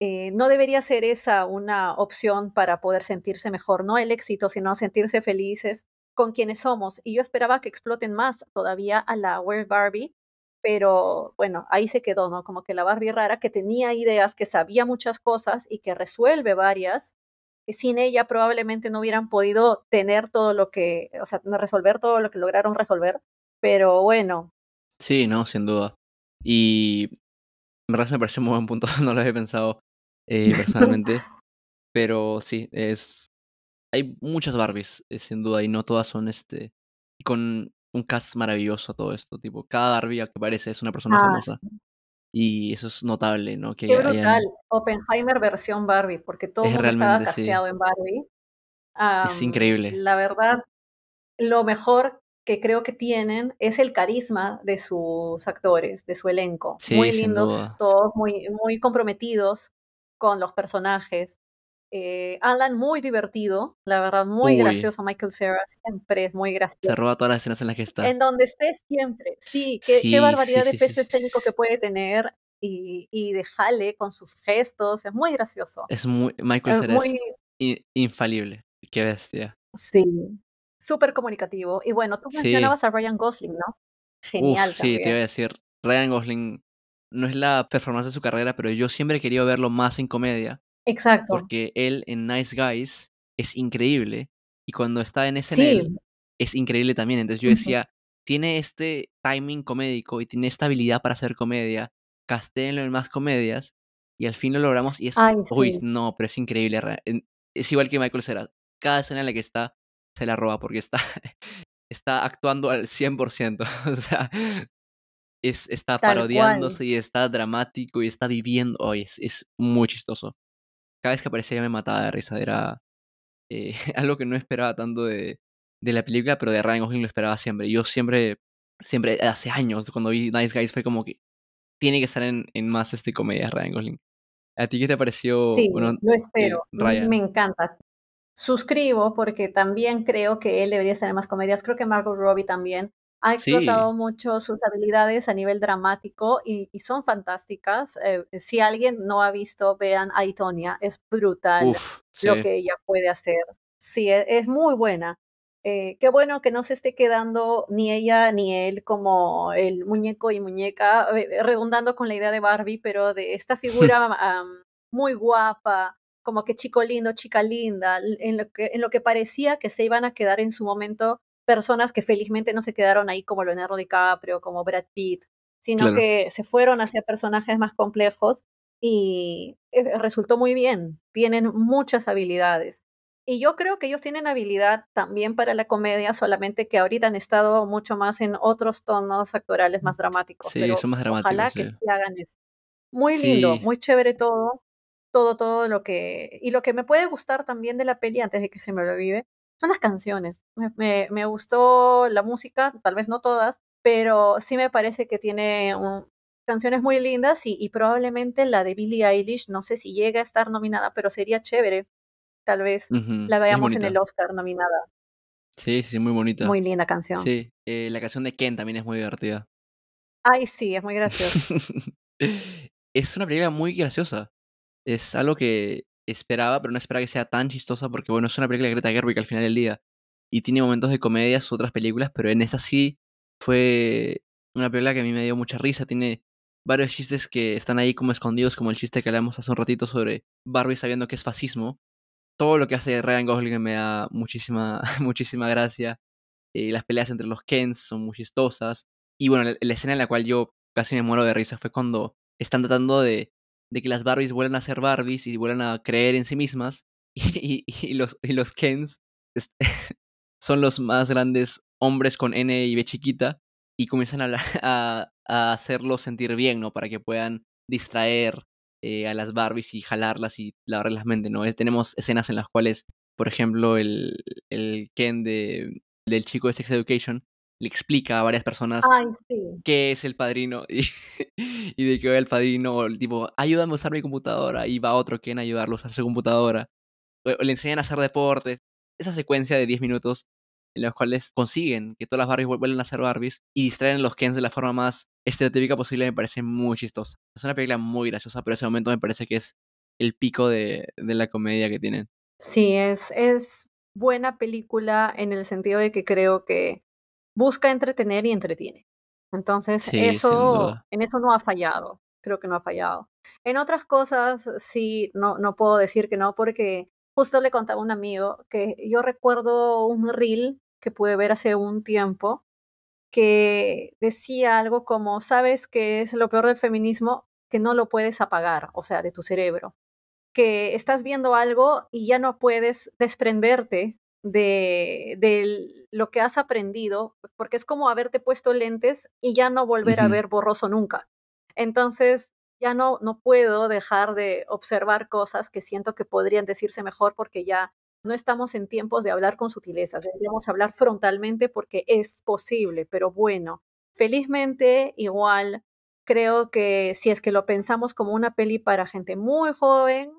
eh, no debería ser esa una opción para poder sentirse mejor, no el éxito, sino sentirse felices con quienes somos. Y yo esperaba que exploten más todavía a la Weird Barbie, pero bueno, ahí se quedó, ¿no? Como que la Barbie rara que tenía ideas, que sabía muchas cosas y que resuelve varias, que sin ella probablemente no hubieran podido tener todo lo que, o sea, resolver todo lo que lograron resolver, pero bueno, Sí, no, sin duda. Y en verdad me parece un muy buen punto, [laughs] no lo había pensado eh, personalmente. [laughs] Pero sí, es. Hay muchas Barbies, eh, sin duda, y no todas son este. con un cast maravilloso todo esto. Tipo, cada Barbie que aparece es una persona ah, famosa. sí. Y eso es notable, ¿no? Que Qué brutal. Oppenheimer versión Barbie, porque todo el mundo estaba sí. casteado en Barbie. Es increíble. la verdad, lo mejor que creo que tienen es el carisma de sus actores, de su elenco. Sí, Muy lindos, todos muy, muy comprometidos con los personajes. Eh, Alan muy divertido, la verdad, muy Uy. gracioso. Michael Cera siempre es muy Se gracioso. roba todas las escenas en las que está. En donde esté siempre. Sí, qué, Sí, qué barbaridad sí, de peso escénico que puede tener y, y de jale con sus gestos. Es muy gracioso. Es muy. Michael Cera es muy, infalible. Qué bestia. sí, súper comunicativo. Y bueno, tú Sí. mencionabas a Ryan Gosling, ¿no? Genial Uf, sí, te iba a decir. Ryan Gosling no es la performance de su carrera, pero yo siempre he querido verlo más en comedia. Exacto. Porque él en Nice Guys es increíble. Y cuando está en Sí. es increíble también. Entonces yo decía, tiene este timing comédico y tiene esta habilidad para hacer comedia. Castéenlo en más comedias. Y al fin lo logramos. Y es. Ay, Uy, no, pero es increíble. Es igual que Michael Cera. Cada escena en la que está, se la roba porque está, [laughs] está actuando al 100%. [laughs] O sea, es, está Tal cual. parodiándose y está dramático y está viviendo. Oye, es, es muy chistoso. Cada vez que aparecía ya me mataba de risa. Era eh, [laughs] algo que no esperaba tanto de, de la película, pero de Ryan Gosling lo esperaba siempre. Yo siempre, siempre, hace años, cuando vi Nice Guys, fue como que tiene que estar en, en más este comedia Ryan Gosling. ¿A ti qué te pareció? Sí, Bueno, lo eh, espero. Ryan. Me encanta. Suscribo porque también creo que él debería estar en más comedias. Creo que Margot Robbie también ha Sí, explotado mucho sus habilidades a nivel dramático y, y son fantásticas. Eh, si alguien no ha visto, vean a Itonia. Es brutal lo sí, que ella puede hacer. Sí, e- es, muy buena. Eh, qué bueno que no se esté quedando ni ella ni él como el muñeco y muñeca, eh, redundando con la idea de Barbie, pero de esta figura [laughs] muy guapa, como que chico lindo, chica linda, en lo, que, en lo que parecía que se iban a quedar en su momento personas que felizmente no se quedaron ahí como Leonardo DiCaprio, como Brad Pitt, sino claro. que se fueron hacia personajes más complejos y eh, resultó muy bien. Tienen muchas habilidades. Y yo creo que ellos tienen habilidad también para la comedia, solamente que ahorita han estado mucho más en otros tonos actorales más dramáticos. Sí, Pero son más ojalá dramáticos, que sí. sí hagan eso. Muy lindo, Sí, muy chévere todo, todo, todo lo que... Y lo que me puede gustar también de la peli, antes de que se me olvide, son las canciones. Me, me, me gustó la música, tal vez no todas, pero sí me parece que tiene un- canciones muy lindas y, y probablemente la de Billie Eilish, no sé si llega a estar nominada, pero sería chévere. Tal vez la veamos en el. Oscar nominada. Sí, sí, muy bonita. Muy linda canción. Sí, eh, la canción de Ken también es muy divertida. Ay, sí, es muy gracioso. [laughs] Es una película muy graciosa. Es algo que esperaba, pero no esperaba que sea tan chistosa porque, bueno, es una película de Greta Gerwig al final del día. Y tiene momentos de comedia sus otras películas, pero en esta sí fue una película que a mí me dio mucha risa. Tiene varios chistes que están ahí como escondidos, como el chiste que hablamos hace un ratito sobre Barbie sabiendo que es fascismo. Todo lo que hace Ryan Gosling me da muchísima, [laughs] muchísima gracia. Eh, las peleas entre los Kens son muy chistosas. Y bueno, la, la escena en la cual yo casi me muero de risa fue cuando están tratando de, de que las Barbies vuelvan a ser Barbies y vuelvan a creer en sí mismas. [laughs] Y, los, y los Kens [laughs] son los más grandes hombres con N y B chiquita y comienzan a, [laughs] a, a hacerlos sentir bien, ¿no? Para que puedan distraer eh, a las Barbies y jalarlas y lavarles las mentes, ¿no? Tenemos escenas en las cuales, por ejemplo, el, el Ken de, del chico de Sex Education le explica a varias personas Ay, sí. qué es el padrino y, [laughs] y de que va el padrino, o el tipo, ayúdame a usar mi computadora, y va otro que en ayudarlo a usar su computadora, o, o le enseñan a hacer deportes. Esa secuencia de 10 minutos en los cuales consiguen que todas las Barbies vuel- vuelvan a ser Barbies y distraen a los Kens de la forma más estereotípica posible me parece muy chistosa. Es una película muy graciosa, pero ese momento me parece que es el pico de, de la comedia que tienen. Sí, es, es buena película en el sentido de que creo que busca entretener y entretiene. Entonces, Sí, eso, en eso no ha fallado. Creo que no ha fallado. En otras cosas, sí, no, no puedo decir que no, porque justo le contaba a un amigo que yo recuerdo un reel que pude ver hace un tiempo que decía algo como, ¿sabes qué es lo peor del feminismo? Que no lo puedes apagar, o sea, de tu cerebro. Que estás viendo algo y ya no puedes desprenderte de, de lo que has aprendido, porque es como haberte puesto lentes y ya no volver a ver borroso nunca. Entonces, ya no, no puedo dejar de observar cosas que siento que podrían decirse mejor porque ya no estamos en tiempos de hablar con sutilezas, deberíamos hablar frontalmente porque es posible, pero bueno, felizmente igual creo que si es que lo pensamos como una peli para gente muy joven,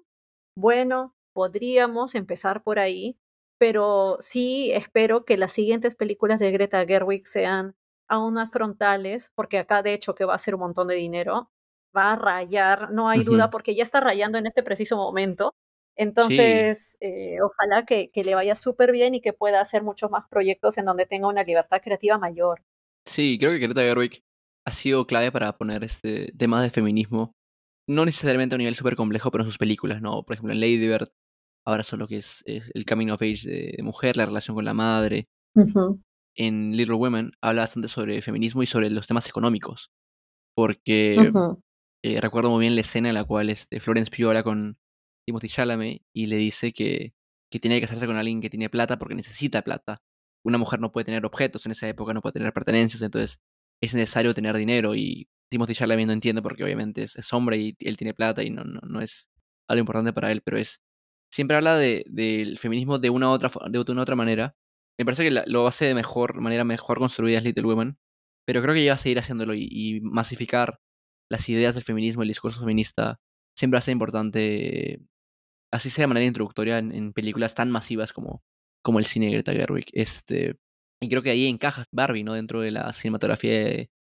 bueno, podríamos empezar por ahí, pero sí espero que las siguientes películas de Greta Gerwig sean aún más frontales, porque acá de hecho que va a ser un montón de dinero, va a rayar, no hay duda, porque ya está rayando en este preciso momento. Sí, Entonces, eh, ojalá que, que le vaya súper bien y que pueda hacer muchos más proyectos en donde tenga una libertad creativa mayor. sí, creo que Greta Gerwig ha sido clave para poner este temas de feminismo, no necesariamente a un nivel súper complejo, pero en sus películas, ¿no? Por ejemplo, en Lady Bird, ahora solo que es, es el coming of age de, de mujer, la relación con la madre. En Little Women habla bastante sobre feminismo y sobre los temas económicos, porque eh, recuerdo muy bien la escena en la cual este, Florence Pugh habla con Timothy Chalamet y le dice que, que tiene que casarse con alguien que tiene plata porque necesita plata. Una mujer no puede tener objetos en esa época, no puede tener pertenencias, entonces es necesario tener dinero y Timothy Chalamet no entiende porque obviamente es, es hombre y él tiene plata y no, no, no es algo importante para él, pero es siempre habla de, del feminismo de una otra, de una otra manera. Me parece que la- lo hace de mejor manera, mejor construida es Little Women, pero creo que ya va a seguir haciéndolo y, masificar las ideas del feminismo, el discurso feminista, siempre hace importante, así sea de manera introductoria en, en películas tan masivas como, como el cine de Greta Gerwig. Este, y creo que ahí encaja Barbie, ¿no? Dentro de la cinematografía de,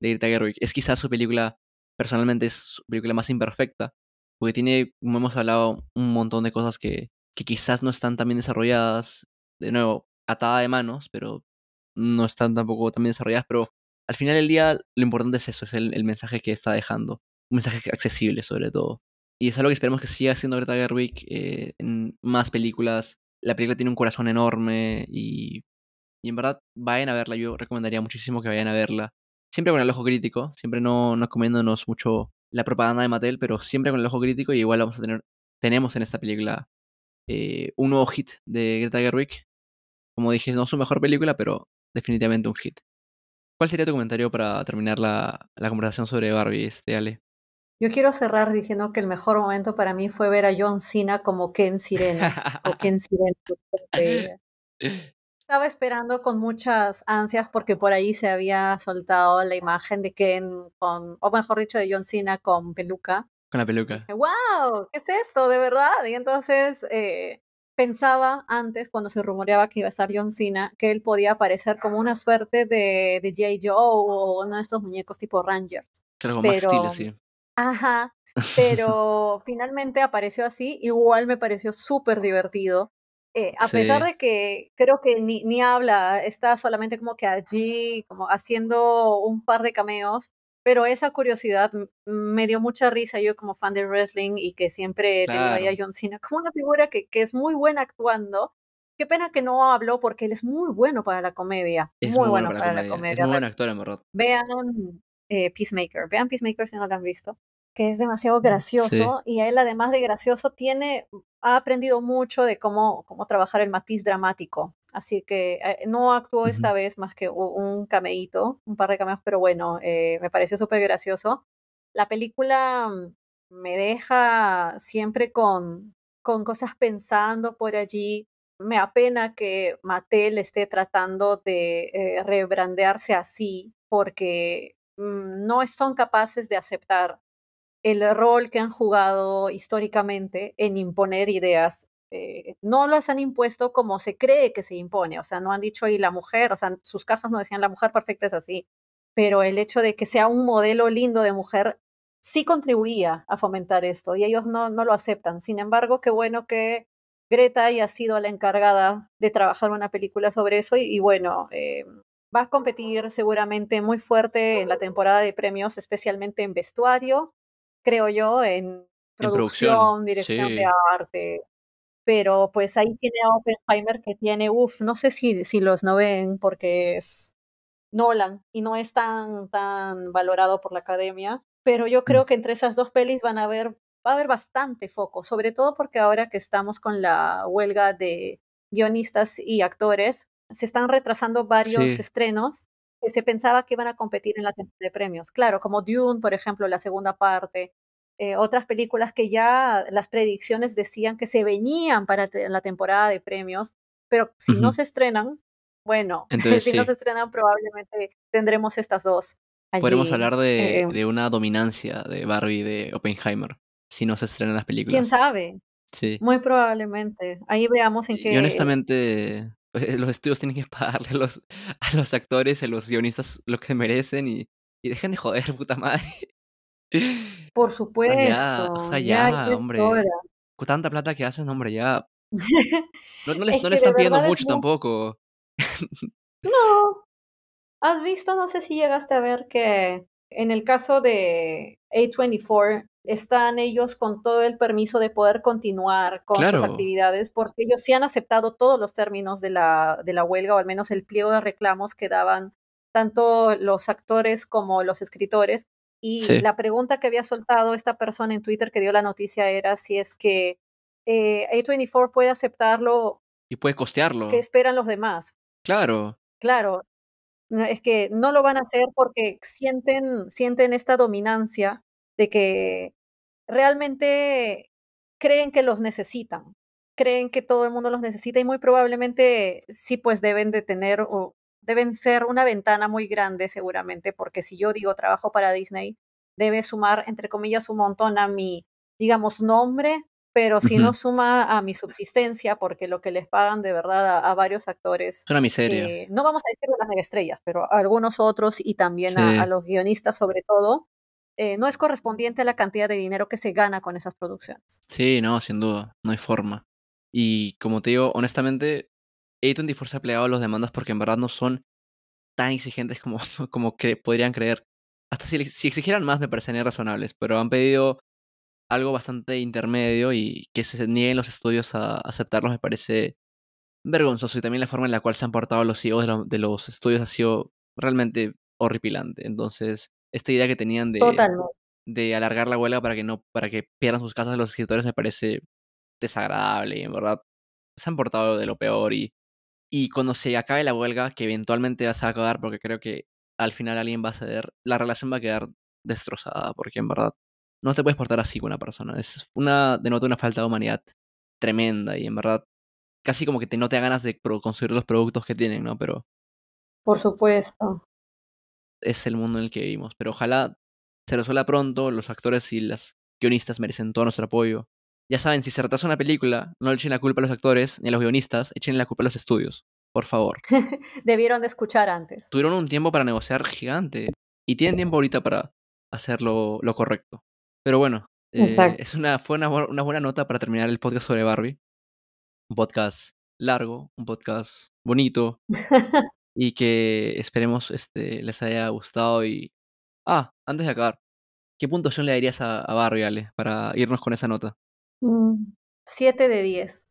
de Greta Gerwig. Es quizás su película, personalmente es su película más imperfecta, porque tiene, como hemos hablado, un montón de cosas que, que quizás no están tan bien desarrolladas. De nuevo, atada de manos, pero no están tampoco tan bien desarrolladas, pero al final del día lo importante es eso, es el, mensaje que está dejando. Un mensaje accesible sobre todo. Y es algo que esperemos que siga siendo Greta Gerwig eh, en más películas. La película tiene un corazón enorme y, y en verdad vayan a verla. Yo recomendaría muchísimo que vayan a verla. Siempre con el ojo crítico, siempre no, no comiéndonos mucho la propaganda de Mattel, pero siempre con el ojo crítico y igual vamos a tener, tenemos en esta película eh, un nuevo hit de Greta Gerwig. Como dije, no es su mejor película, pero definitivamente un hit. ¿Cuál sería tu comentario para terminar la, la conversación sobre Barbie, este Ale? Yo quiero cerrar diciendo que el mejor momento para mí fue ver a John Cena como Ken Sirena, o [laughs] Ken Sirena, estaba esperando con muchas ansias porque por ahí se había soltado la imagen de Ken con, o mejor dicho, de John Cena con peluca. Con la peluca. dije, wow, ¿qué es esto? ¿De verdad? Y entonces eh, pensaba antes, cuando se rumoreaba que iba a estar John Cena, que él podía aparecer como una suerte de, de J. Joe o uno de estos muñecos tipo Rangers. Claro, con Max Steel, Pero, así. ajá, [laughs] pero finalmente apareció así, igual me pareció súper divertido. Eh, a pesar Sí, de que creo que ni, ni habla, está solamente como que allí, como haciendo un par de cameos, pero esa curiosidad me dio mucha risa yo como fan de wrestling y que siempre tenido ahí a claro. John Cena como una figura que, que es muy buena actuando. Qué pena que no habló porque él es muy bueno para la comedia, Es muy muy bueno bueno para la para la comedia. Es comedia. muy buen actor, en verdad. Vean eh, Peacemaker, vean Peacemaker si no lo han visto, que es demasiado Sí. gracioso y a él además de gracioso tiene, ha aprendido mucho de cómo, cómo trabajar el matiz dramático. Así que eh, no actuó esta Ujú. vez más que un cameíto, un par de cameos, pero bueno, eh, me pareció súper gracioso. La película mm, me deja siempre con, con cosas pensando por allí. me apena que Mattel esté tratando de eh, rebrandearse así porque mm, no son capaces de aceptar el rol que han jugado históricamente en imponer ideas. Eh, no las han impuesto como se cree que se impone, o sea, no han dicho y la mujer, o sea, sus casas no decían la mujer perfecta es así, pero el hecho de que sea un modelo lindo de mujer sí contribuía a fomentar esto y ellos no, no lo aceptan. Sin embargo, qué bueno que Greta haya sido la encargada de trabajar una película sobre eso y, bueno, eh, va a competir seguramente muy fuerte en la temporada de premios, especialmente en vestuario, creo yo, en producción, dirección de arte. Pero pues ahí tiene a Oppenheimer que tiene, uff, no sé si, si los no ven porque es Nolan y no es tan, tan valorado por la academia, pero yo creo mm. que entre esas dos pelis van a haber, va a haber bastante foco, sobre todo porque ahora que estamos con la huelga de guionistas y actores, se están retrasando varios estrenos que se pensaba que iban a competir en la temporada de premios. Claro, como Dune, por ejemplo, la segunda parte, eh, otras películas que ya las predicciones decían que se venían para la temporada de premios, pero si no se estrenan, bueno, [laughs] si no se estrenan probablemente tendremos estas dos. Podremos hablar de, eh, de, una dominancia de Barbie de Oppenheimer si no se estrenan las películas. ¿Quién sabe? Sí. Muy probablemente. Ahí veamos en qué... Y honestamente, los estudios tienen que [laughs] pagarle a los, a los actores, a los guionistas lo que merecen y, y dejen de joder, [laughs] puta madre. Por supuesto. Ya, o sea, ya, hombre. Con tanta plata que hacen, hombre, ya. [laughs] No, no, les, no están pidiendo mucho tampoco. No. ¿Has visto? No sé si llegaste a ver que en el caso de A24 están ellos con todo el permiso de poder continuar con sus actividades porque ellos sí han aceptado todos los términos de la, de la huelga o al menos el pliego de reclamos que daban tanto los actores como los escritores. Y la pregunta que había soltado esta persona en Twitter que dio la noticia era si es que eh, A24 puede aceptarlo. Y puede costearlo. ¿Qué esperan los demás? Claro. Claro. Es que no lo van a hacer porque sienten, sienten esta dominancia de que realmente creen que los necesitan, creen que todo el mundo los necesita y muy probablemente sí pues deben de tener o deben ser una ventana muy grande seguramente porque si yo digo trabajo para Disney debe sumar entre comillas un montón a mi digamos nombre pero si no suma a mi subsistencia, porque lo que les pagan de verdad a, varios actores. Es una miseria. no vamos a decir las estrellas, pero a algunos otros y también a, los guionistas, sobre todo, eh, no es correspondiente a la cantidad de dinero que se gana con esas producciones. Sí, no, sin duda, no hay forma. Y como te digo, honestamente, A24 se ha plegado a las demandas porque en verdad no son tan exigentes como, [laughs] como que podrían creer. Hasta si, si exigieran más me parecerían razonables, pero han pedido algo bastante intermedio y que se nieguen los estudios a aceptarlos me parece vergonzoso. Y también la forma en la cual se han portado los CEOs de, los estudios ha sido realmente horripilante. Entonces, esta idea que tenían de, de alargar la huelga para que no, para que pierdan sus casas los escritores me parece desagradable y en verdad se han portado de lo peor y, y cuando se acabe la huelga, que eventualmente va a acabar porque creo que al final alguien va a ceder, la relación va a quedar destrozada porque en verdad no te puedes portar así con una persona. Es una, denota una falta de humanidad tremenda y en verdad casi como que te, no te da ganas de construir los productos que tienen, ¿no? Pero... Por supuesto. Es el mundo en el que vivimos. Pero ojalá se resuelva pronto. Los actores y las guionistas merecen todo nuestro apoyo. Ya saben, si se retrasa una película, no le echen la culpa a los actores ni a los guionistas, echen la culpa a los estudios. Por favor. [laughs] Debieron de escuchar antes. Tuvieron un tiempo para negociar gigante. Y tienen tiempo ahorita para hacer lo correcto. Pero bueno, eh, es una, fue una, una, buena nota para terminar el podcast sobre Barbie. Un podcast largo, un podcast bonito. [laughs] y que esperemos este, les haya gustado. Y. Ah, antes de acabar, ¿qué puntuación le darías a, Barbie, Ale, para irnos con esa nota? 7 mm, de 10.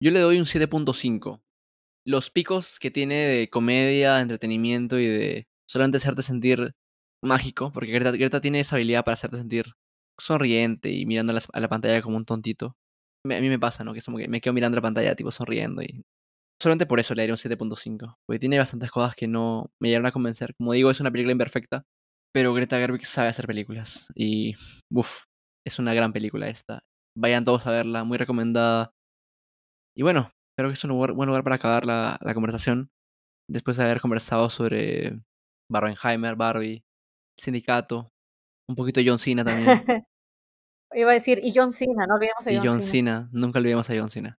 Yo le doy un 7.5. Los picos que tiene de comedia, de entretenimiento y de solamente hacerte sentir mágico, porque Greta, Greta tiene esa habilidad para hacerte sentir sonriente y mirando a la, pantalla como un tontito. a mí me pasa, ¿no? Que es como que me quedo mirando la pantalla tipo sonriendo y... Solamente por eso le daría un 7.5. Porque tiene bastantes cosas que no me llegaron a convencer. Como digo, es una película imperfecta. Pero Greta Gerwig sabe hacer películas. Y... Uff, es una gran película esta. Vayan todos a verla, muy recomendada. Y bueno, creo que es un lugar- buen lugar para acabar la, la conversación. Después de haber conversado sobre Barbenheimer, Barbie, Sindicato, un poquito John Cena también. [laughs] Iba a decir, y John Cena, no olvidemos a y John, John Cena. Cena, nunca olvidemos a John Cena.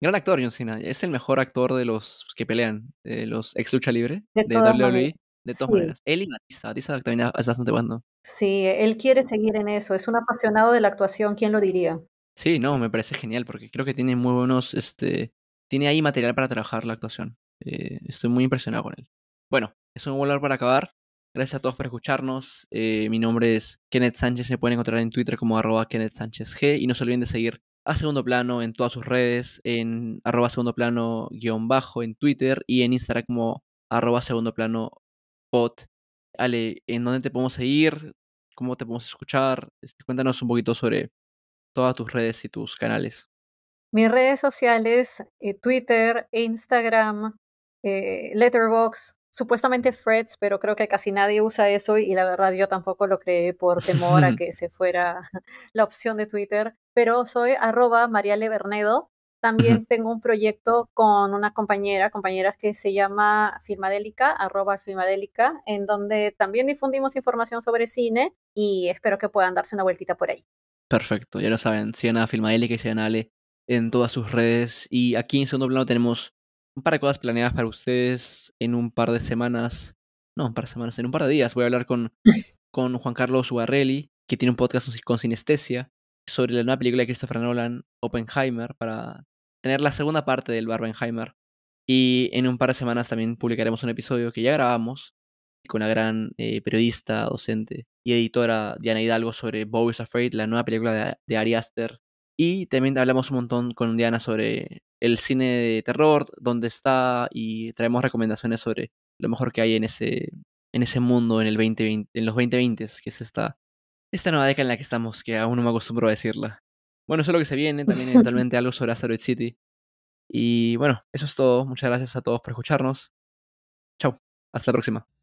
Gran actor John Cena, es el mejor actor de los que pelean, de los ex lucha libre, De WWE, maneras, de todas sí. maneras. Él y Batista, Batista también es bastante bueno. Sí, él quiere seguir en eso, es un apasionado de la actuación, ¿quién lo diría? Sí, no, me parece genial porque creo que tiene muy buenos, este, tiene ahí material para trabajar la actuación. Eh, estoy muy impresionado con él. Bueno, es un lugar para acabar. Gracias a todos por escucharnos. Eh, mi nombre es Kenneth Sánchez. Me pueden encontrar en Twitter como arroba Kenneth Sánchez G. Y no se olviden de seguir a Segundo Plano en todas sus redes, en arroba Segundo Plano guion bajo en Twitter y en Instagram como arroba Segundo Plano pod. Ale, ¿en dónde te podemos seguir? ¿Cómo te podemos escuchar? Este, cuéntanos un poquito sobre todas tus redes y tus canales. Mis redes sociales, eh, Twitter, Instagram, eh, Letterboxd, supuestamente Threads, pero creo que casi nadie usa eso y la verdad yo tampoco lo creé por temor a [laughs] que se fuera [laughs] la opción de Twitter, pero soy arroba Mariale Bernedo. También tengo un proyecto con una compañera, compañeras que se llama Filmadélica, arroba Filmadélica, en donde también difundimos información sobre cine y espero que puedan darse una vueltita por ahí. Perfecto, ya lo saben, sigan a Filmadélica y sigan a Ale en todas sus redes. Y aquí en segundo plano tenemos un par de cosas planeadas para ustedes en un par de semanas. No, un par de semanas, en un par de días voy a hablar con, [laughs] con Juan Carlos Ugarrelli, que tiene un podcast con Sinestesia, sobre la nueva película de Christopher Nolan, Oppenheimer, para tener la segunda parte del Barbenheimer. Y en un par de semanas también publicaremos un episodio que ya grabamos con la gran eh, periodista, docente y editora Diana Hidalgo sobre Bo is Afraid, la nueva película de, de Ari Aster. Y también hablamos un montón con Diana sobre el cine de terror, dónde está, y traemos recomendaciones sobre lo mejor que hay en ese, en ese mundo en, el 2020, en los 2020, que es esta, esta nueva década en la que estamos, que aún no me acostumbro a decirla. Bueno, eso es lo que se viene, también [laughs] eventualmente algo sobre Asteroid City. Y bueno, eso es todo. Muchas gracias a todos por escucharnos. Chao, hasta la próxima.